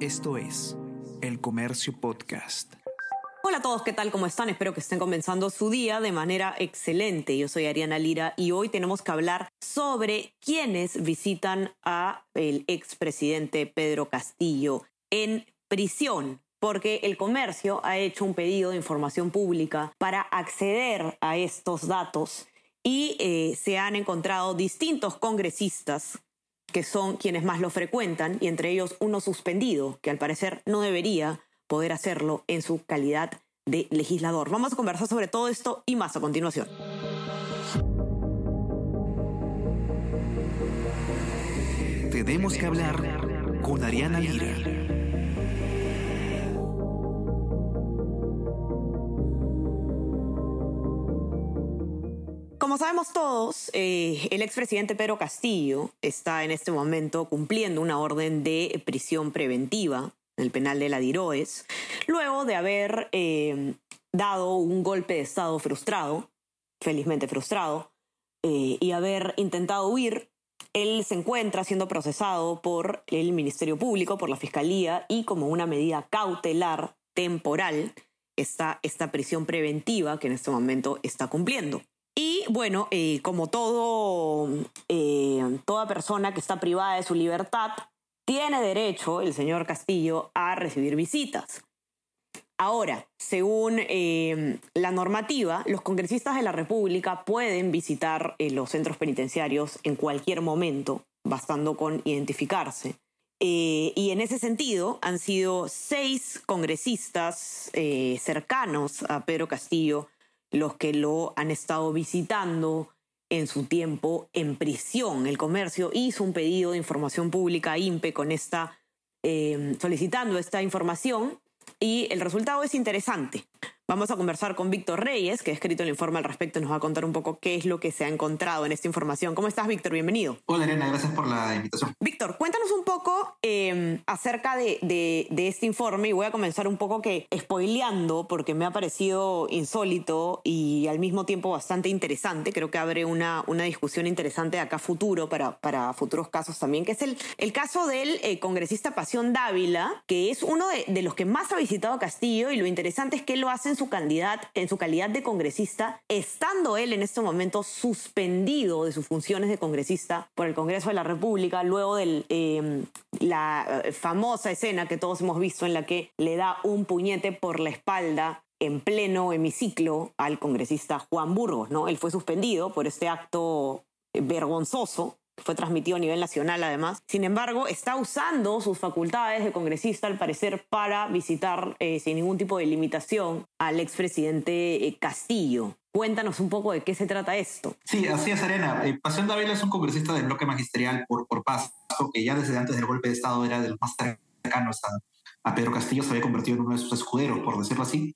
Esto es El Comercio Podcast. Hola a todos, ¿qué tal? ¿Cómo están? Espero que estén comenzando su día de manera excelente. Yo soy Ariana Lira y hoy tenemos que hablar sobre quiénes visitan a el expresidente Pedro Castillo en prisión porque el comercio ha hecho un pedido de información pública para acceder a estos datos y eh, se han encontrado distintos congresistas que son quienes más lo frecuentan y entre ellos uno suspendido, que al parecer no debería poder hacerlo en su calidad de legislador. Vamos a conversar sobre todo esto y más a continuación. Tenemos que hablar con Ariana Lira. Como sabemos todos, eh, el expresidente Pedro Castillo está en este momento cumpliendo una orden de prisión preventiva en el penal de la Diroes, luego de haber eh, dado un golpe de Estado frustrado, felizmente frustrado, eh, y haber intentado huir. Él se encuentra siendo procesado por el Ministerio Público, por la Fiscalía, y como una medida cautelar temporal está esta prisión preventiva que en este momento está cumpliendo. Y bueno, eh, como todo, eh, toda persona que está privada de su libertad, tiene derecho el señor Castillo a recibir visitas. Ahora, según eh, la normativa, los congresistas de la República pueden visitar los centros penitenciarios en cualquier momento, bastando con identificarse. y en ese sentido, han sido seis congresistas cercanos a Pedro Castillo los que lo han estado visitando en su tiempo en prisión. El comercio hizo un pedido de información pública a INPE con esta, eh, solicitando esta información y el resultado es interesante. Vamos a conversar con Víctor Reyes, que ha escrito el informe al respecto y nos va a contar un poco qué es lo que se ha encontrado en esta información. ¿Cómo estás, Víctor? Bienvenido. Hola, Elena, gracias por la invitación. Víctor, cuéntanos un poco em, acerca de, de, este informe y voy a comenzar un poco que spoileando porque me ha parecido insólito y al mismo tiempo bastante interesante. Creo que abre una, una discusión interesante acá futuro para, para futuros casos también, que es el, el caso del eh, congresista Pasión Dávila, que es uno de, de los que más ha visitado Castillo y lo interesante es que lo hace su, calidad, en su calidad de congresista, estando él en este momento suspendido de sus funciones de congresista por el Congreso de la República, luego de eh, la famosa escena que todos hemos visto en la que le da un puñete por la espalda en pleno hemiciclo al congresista Juan Burgos, ¿no? Él fue suspendido por este acto vergonzoso fue transmitido a nivel nacional además. Sin embargo, está usando sus facultades de congresista, al parecer, para visitar eh, sin ningún tipo de limitación al expresidente eh, Castillo. Cuéntanos un poco de qué se trata esto. Sí, así es, Arena. Eh, Pasión Dávila es un congresista del bloque magisterial por, por Paso, que ya desde antes del golpe de Estado era del más cercano a, a Pedro Castillo, se había convertido en uno de sus escuderos, por decirlo así.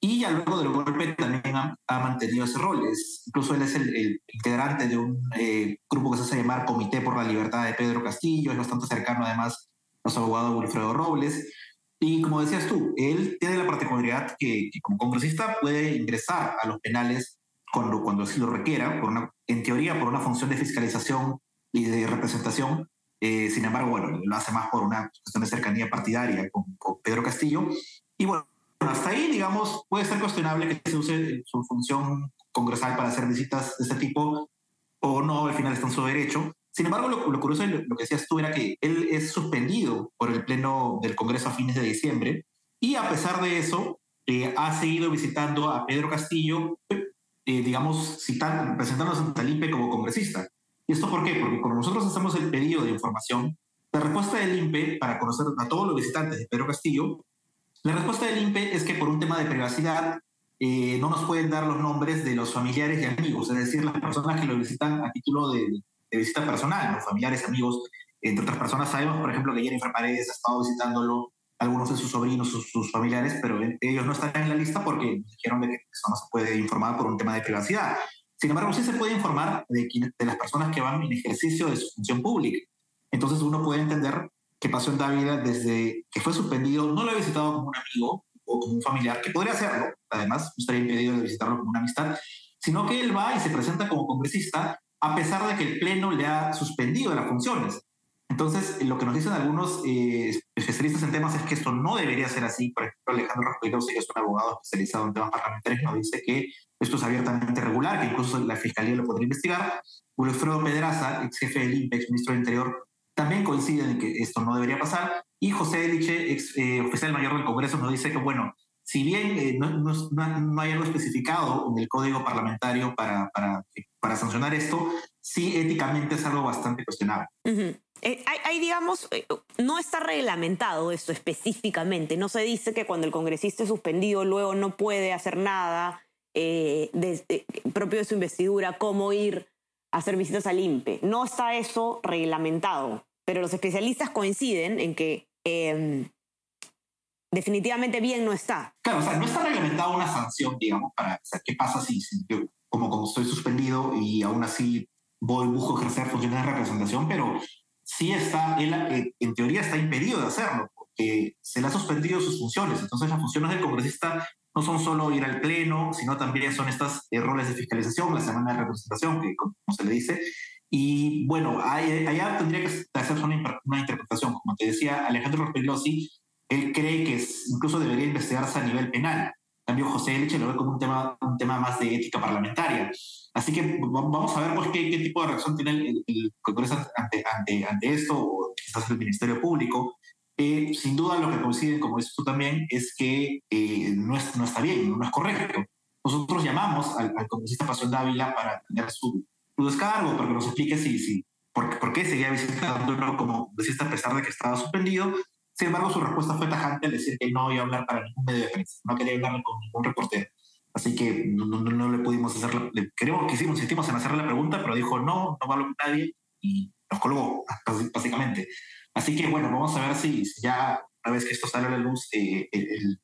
Y ya luego del golpe también ha, mantenido ese rol. incluso él es el, integrante de un eh, grupo que se hace llamar Comité por la Libertad de Pedro Castillo. Es bastante cercano además a su abogado Wilfredo Robles. Y como decías tú, él tiene la particularidad que, como congresista puede ingresar a los penales cuando, cuando así lo requiera, por una, en teoría por una función de fiscalización y de representación. Eh, sin embargo, bueno, lo hace más por una cuestión de cercanía partidaria con, con Pedro Castillo. Y bueno, hasta ahí, digamos, puede ser cuestionable que se use su función congresal para hacer visitas de este tipo o no, al final está en su derecho. Sin embargo, lo, curioso de lo, que decías tú era que él es suspendido por el Pleno del Congreso a fines de diciembre y a pesar de eso eh, ha seguido visitando a Pedro Castillo, eh, digamos, citando, presentándose ante el INPE como congresista. ¿Y esto por qué? Porque cuando nosotros hacemos el pedido de información, la respuesta del INPE para conocer a todos los visitantes de Pedro Castillo la respuesta del INPE es que por un tema de privacidad eh, no nos pueden dar los nombres de los familiares y amigos, es decir, las personas que lo visitan a título de, visita personal, los familiares, amigos, entre otras personas. Sabemos, por ejemplo, que Jennifer Paredes ha estado visitándolo, algunos de sus sobrinos, sus, familiares, pero ellos no están en la lista porque dijeron que eso no se puede informar por un tema de privacidad. Sin embargo, sí se puede informar de, de las personas que van en ejercicio de su función pública. Entonces uno puede entender que pasó en Dávila desde que fue suspendido, no lo ha visitado como un amigo o como un familiar, que podría hacerlo, además, estaría impedido de visitarlo como una amistad, sino que él va y se presenta como congresista a pesar de que el Pleno le ha suspendido las funciones. Entonces, lo que nos dicen algunos eh, especialistas en temas es que esto no debería ser así. Por ejemplo, Alejandro Rafael que es un abogado especializado en temas parlamentarios, nos dice que esto es abiertamente irregular, que incluso la Fiscalía lo podría investigar. Wilfredo Pedraza, ex jefe del INPE, ministro del Interior, también coincide en que esto no debería pasar. Y José Eliche, ex eh, oficial mayor del Congreso, nos dice que, bueno, si bien eh, no, no, no, hay algo especificado en el código parlamentario para, para, para sancionar esto, sí éticamente es algo bastante cuestionable. Eh, hay, digamos, no está reglamentado esto específicamente. No se dice que cuando el congresista es suspendido luego no puede hacer nada propio de su investidura, cómo ir a hacer visitas al INPE. No está eso reglamentado pero los especialistas coinciden en que em, definitivamente bien no está. Claro, o sea, no está reglamentada una sanción, digamos, para, o sea, ¿qué pasa si, yo, como, como estoy suspendido y aún así voy, busco ejercer funciones de representación, pero sí está, él, eh, en teoría está impedido de hacerlo, porque se le ha suspendido sus funciones. Entonces las funciones del congresista no son solo ir al pleno, sino también son estas eh, roles de fiscalización, la semana de representación, que como se le dice, y bueno, allá tendría que hacerse una, una, interpretación. Como te decía, Alejandro Rospigliosi, él cree que incluso debería investigarse a nivel penal. En cambio, José Elche lo ve como un tema, un tema más de ética parlamentaria. Así que vamos a ver pues, qué, qué tipo de reacción tiene el, Congreso ante, ante, ante, esto, o quizás el Ministerio Público. Eh, sin duda, lo que coinciden, como dices tú también, es que eh, no, es, no está bien, no es correcto. Nosotros llamamos al, al congresista Pasión Dávila para tener su, su descargo, para que nos explique si, si, por, por qué seguía visitándolo como deciste a pesar de que estaba suspendido. Sin embargo, su respuesta fue tajante al decir que no iba a hablar para ningún medio de prensa, no quería hablar con ningún reportero. Así que no, no, no le pudimos hacer, le, queremos, quisimos, insistimos en hacerle la pregunta, pero dijo no, no va a hablar con nadie y nos colgó, básicamente. Así que bueno, vamos a ver si, ya una vez que esto sale a la luz, eh, el,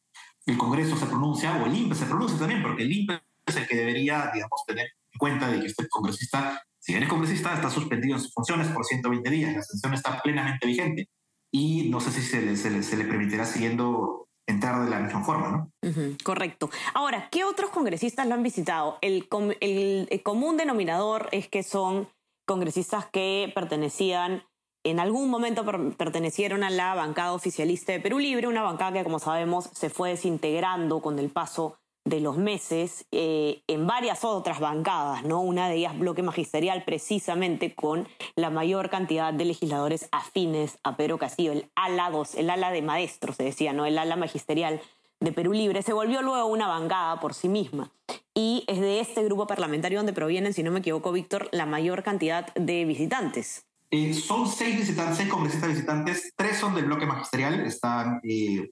el, Congreso se pronuncia o el INPE se pronuncia también, porque el INPE es el que debería, digamos, tener cuenta de que este congresista, si eres congresista, está suspendido en sus funciones por 120 días. La sanción está plenamente vigente y no sé si se le, se le, permitirá siguiendo entrar de la misma forma, ¿no? correcto. Ahora, ¿qué otros congresistas lo han visitado? El, el, común denominador es que son congresistas que pertenecían, en algún momento pertenecieron a la bancada oficialista de Perú Libre, una bancada que, como sabemos, se fue desintegrando con el paso de los meses eh, en varias otras bancadas, ¿no? Una de ellas bloque magisterial precisamente con la mayor cantidad de legisladores afines a Pedro Castillo, el ala 2, el ala de maestros, se decía, ¿no? El ala magisterial de Perú Libre, se volvió luego una bancada por sí misma. Y es de este grupo parlamentario donde provienen, si no me equivoco, Víctor, la mayor cantidad de visitantes. Eh, son seis visitantes, seis congresistas visitantes, tres son del bloque magisterial, están eh,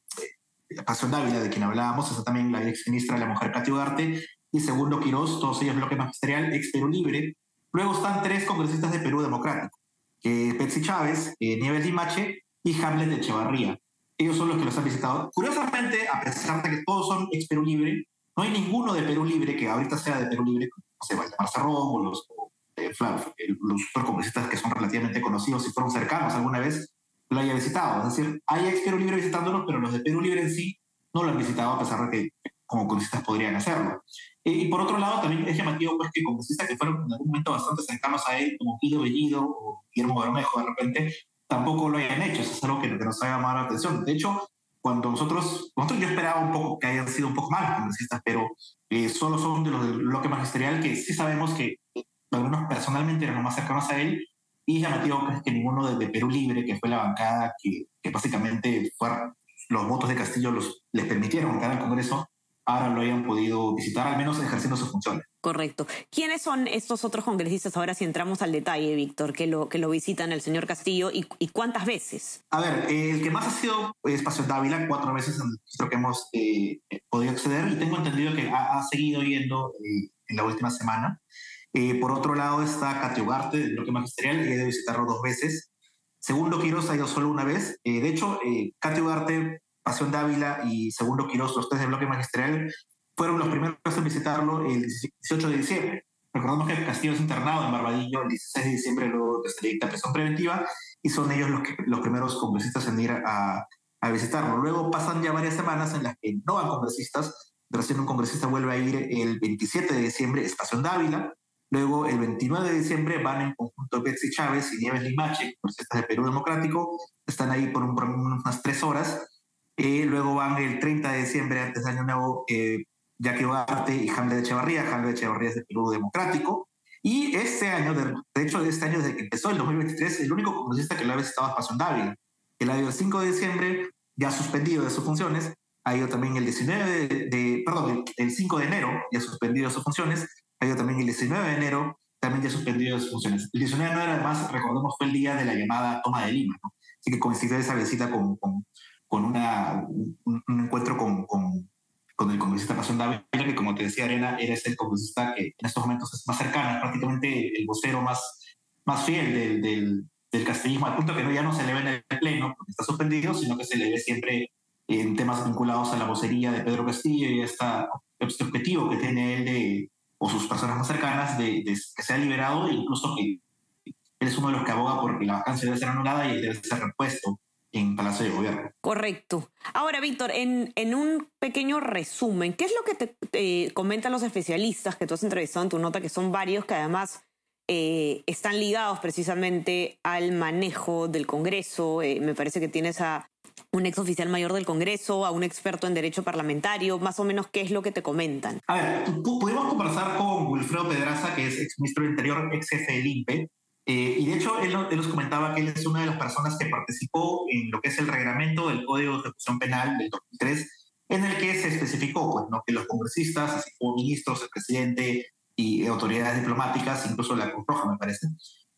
Pasión Dávila, de quien hablábamos, está también la ex ministra de la Mujer, Katy Ugarte, y Segundo Quirós, todos ellos bloque magisterial, ex Perú Libre. Luego están tres congresistas de Perú Democrático, que Betsy Chávez, eh, Nieves Limache y Hamlet de Echevarría. Ellos son los que los han visitado. Curiosamente, a pesar de que todos son ex Perú Libre, no hay ninguno de Perú Libre que ahorita sea de Perú Libre, no sé, Marza o los, eh, los que son relativamente conocidos y fueron cercanos alguna vez, lo haya visitado. Es decir, hay ex Perú Libre visitándolos, pero los de Perú Libre en sí no lo han visitado a pesar de que como congresistas podrían hacerlo. y por otro lado, también es llamativo pues, que congresistas que fueron en algún momento bastante cercanos a él, como Guido Bellido o Guillermo Bermejo, de repente, tampoco lo hayan hecho. Eso es algo que, nos ha llamado la atención. De hecho, cuando nosotros, nosotros yo esperaba un poco que hayan sido un poco más congresistas, pero eh, solo son de los del bloque magisterial que sí sabemos que algunos personalmente eran los más cercanos a él y llamativo que, es que ninguno de, Perú Libre, que fue la bancada que, que básicamente fueron, los votos de Castillo los, les permitieron entrar al Congreso, ahora lo hayan podido visitar, al menos ejerciendo sus funciones. Correcto. ¿Quiénes son estos otros congresistas? Ahora si entramos al detalle, Víctor, que lo, que lo visitan el señor Castillo y, y cuántas veces. A ver, el que más ha sido es Paseo Dávila, cuatro veces en el que hemos eh, podido acceder y tengo entendido que ha, seguido yendo eh, en la última semana. Eh, por otro lado está Katy Ugarte, del bloque magisterial, que he de visitarlo dos veces. Segundo Quiroz ha ido solo una vez. Eh, de hecho, eh, Katy Ugarte, Pasión Dávila y Segundo Quiroz, los tres del bloque magisterial, fueron los primeros en visitarlo el 18 de diciembre. Recordamos que Castillo es internado en Barbadillo el 16 de diciembre, luego que se dicta prisión preventiva, y son ellos los, que, los primeros congresistas en ir a, a visitarlo. Luego pasan ya varias semanas en las que no van congresistas. Recién un congresista vuelve a ir el 27 de diciembre, es Pasión Dávila. Luego, el 29 de diciembre, van en conjunto Betsy Chávez y Nieves Limache, congresistas de Perú Democrático. Están ahí por, un, unas tres horas. Eh, luego van el 30 de diciembre, antes de Año Nuevo, eh, Jackie Ugarte y Hamlet Echevarría. Hamlet Echevarría es de Perú Democrático. Y este año, de, de, hecho, este año desde que empezó el 2023, el único congresista que lo ha visitado es Pasión Dávila. El año 5 de diciembre, ya suspendido de sus funciones, ha ido también el 19 de, perdón, el, 5 de enero, ya suspendido de sus funciones, también el 19 de enero, también ya suspendido sus funciones. El 19 de enero, además, recordemos, fue el día de la llamada toma de Lima, ¿no? Así que coincidió esa visita con, con, con una, un, un, encuentro con, con, con el congresista Pasión Dávila, que como te decía Arena, era el congresista que en estos momentos es más cercano, es prácticamente el vocero más, más fiel del, del, del castillismo, al punto que no, ya no se le ve en el pleno, porque está suspendido, sino que se le ve siempre en temas vinculados a la vocería de Pedro Castillo y esta, este objetivo que tiene él de, o sus personas más cercanas de, de que sea liberado e incluso que él es uno de los que aboga por que la vacancia debe ser anulada y debe ser repuesto en Palacio de Gobierno. Correcto. Ahora, Víctor, en, en, un pequeño resumen, ¿qué es lo que te, te, comentan los especialistas que tú has entrevistado en tu nota, que son varios que además eh, están ligados precisamente al manejo del Congreso? Eh, me parece que tienes a un ex oficial mayor del Congreso, a un experto en derecho parlamentario, más o menos qué es lo que te comentan. A ver, pudimos conversar con Wilfredo Pedraza, que es ex ministro del Interior, ex jefe del INPE, eh, y de hecho, él, él, nos comentaba que él es una de las personas que participó en lo que es el reglamento del Código de Ejecución Penal del 2003, en el que se especificó pues, ¿no? que los congresistas, así como ministros, el presidente y autoridades diplomáticas, incluso la Cruz Roja, me parece,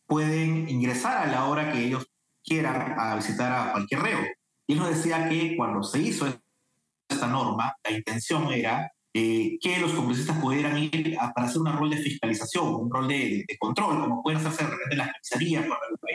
pueden ingresar a la hora que ellos quieran a visitar a cualquier reo. Y nos decía que cuando se hizo esta norma, la intención era eh, que los congresistas pudieran ir a, para hacer un rol de fiscalización, un rol de, de control, como pueden hacerse de las comisarías,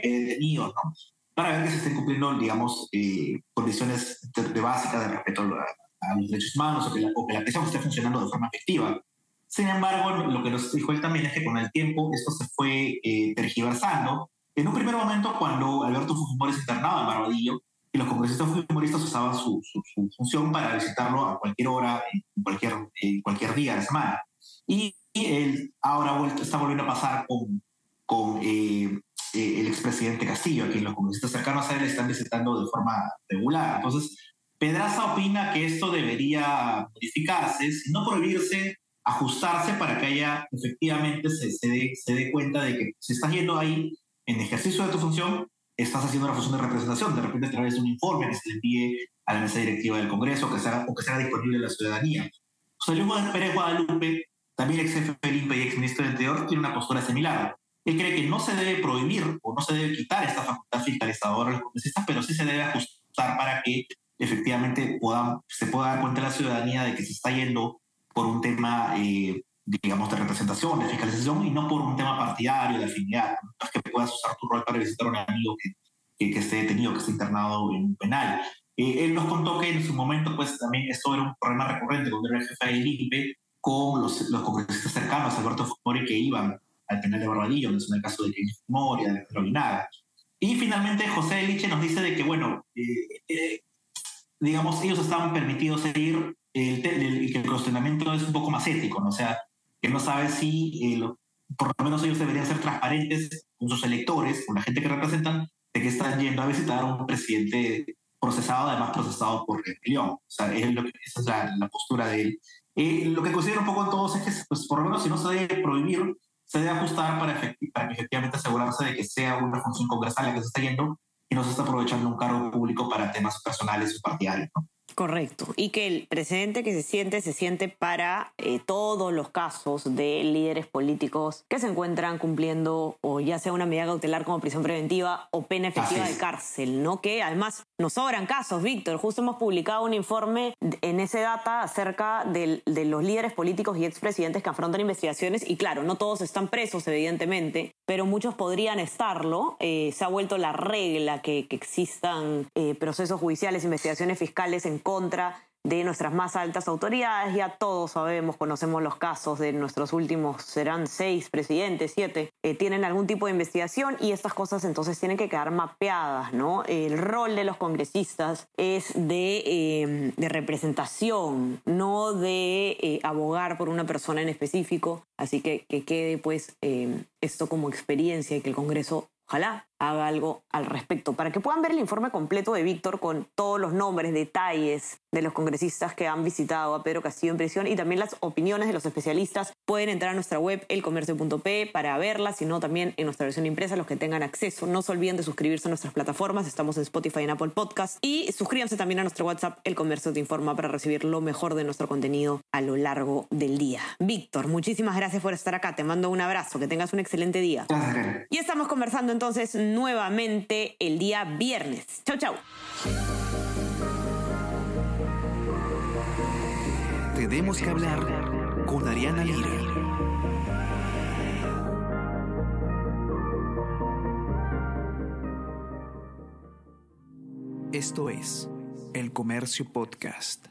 detenidos, ¿no? para ver que se estén cumpliendo, digamos, eh, condiciones de, de básicas de respeto a, a, los derechos humanos o que la, o la prisión esté funcionando de forma efectiva. Sin embargo, lo que nos dijo él también es que con el tiempo esto se fue eh, tergiversando. En un primer momento, cuando Alberto Fujimori se internaba en Barbadillo, y los congresistas fujimoristas usaban su, su, su, función para visitarlo a cualquier hora, en cualquier, en cualquier día de la semana. Y, y él ahora vuelto, está volviendo a pasar con, con eh, eh, el expresidente Castillo, a quien los congresistas cercanos a él están visitando de forma regular. Entonces, Pedraza opina que esto debería modificarse, si no prohibirse, ajustarse para que haya efectivamente se, se, dé, se dé cuenta de que si estás yendo ahí en ejercicio de tu función, estás haciendo una función de representación, de repente a través de un informe que se le envíe a la mesa directiva del Congreso que sea, o que sea disponible a la ciudadanía. José Luis Pérez Guadalupe, también ex jefe del INPE y ex ministro del Interior, tiene una postura similar. Él cree que no se debe prohibir o no se debe quitar esta facultad fiscalizadora a los congresistas, pero sí se debe ajustar para que efectivamente puedan, se pueda dar cuenta la ciudadanía de que se está yendo por un tema eh, digamos, de representación, de fiscalización, y no por un tema partidario, de afinidad. No es que puedas usar tu rol para visitar a un amigo que, que, que esté detenido, que esté internado en un penal. Eh, él nos contó que en su momento, pues también esto era un problema recurrente cuando era el jefe del INPE con los, los congresistas cercanos, Alberto Fujimori, que iban al penal de Barbadillo, es el caso de Kenny Fujimori, de Alejandro. Y finalmente José Eliche nos dice de que, bueno, eh, eh, digamos, ellos estaban permitidos seguir el, que el cuestionamiento es un poco más ético, ¿no? O sea, que no sabe si, eh, lo, por lo menos ellos deberían ser transparentes con sus electores, con la gente que representan, de que están yendo a visitar a un presidente procesado, además procesado por rebelión. O sea, es lo que, esa es la, la postura de él. Eh, lo que considero un poco en todos es que, pues, por lo menos, si no se debe prohibir, se debe ajustar para, efecti para efectivamente asegurarse de que sea una función congresal la que se está yendo y no se está aprovechando un cargo público para temas personales o partidarios. ¿no? Correcto. Y que el precedente que se siente, se siente para eh, todos los casos de líderes políticos que se encuentran cumpliendo o ya sea una medida cautelar como prisión preventiva o pena efectiva de cárcel, ¿no? Que además nos sobran casos, Víctor. Justo hemos publicado un informe en ese data acerca de, de los líderes políticos y expresidentes que afrontan investigaciones y claro, no todos están presos, evidentemente, pero muchos podrían estarlo. Eh, se ha vuelto la regla que, que existan eh, procesos judiciales, investigaciones fiscales contra de nuestras más altas autoridades. Ya todos sabemos, conocemos los casos de nuestros últimos, serán seis presidentes, siete, eh, tienen algún tipo de investigación y estas cosas entonces tienen que quedar mapeadas, ¿no? El rol de los congresistas es de, de representación, no de eh, abogar por una persona en específico. Así que que quede pues esto como experiencia y que el Congreso ojalá haga algo al respecto. Para que puedan ver el informe completo de Víctor con todos los nombres, detalles de los congresistas que han visitado a Pedro Castillo en prisión y también las opiniones de los especialistas, pueden entrar a nuestra web elcomercio.p para verlas, sino también en nuestra versión impresa, los que tengan acceso. No se olviden de suscribirse a nuestras plataformas, estamos en Spotify y en Apple Podcast. Y suscríbanse también a nuestro WhatsApp, El Comercio Te Informa, para recibir lo mejor de nuestro contenido a lo largo del día. Víctor, muchísimas gracias por estar acá. Te mando un abrazo, que tengas un excelente día. Y estamos conversando entonces nuevamente el día viernes. Chau, chau. Tenemos que hablar con Ariana Lira. Esto es El Comercio Podcast.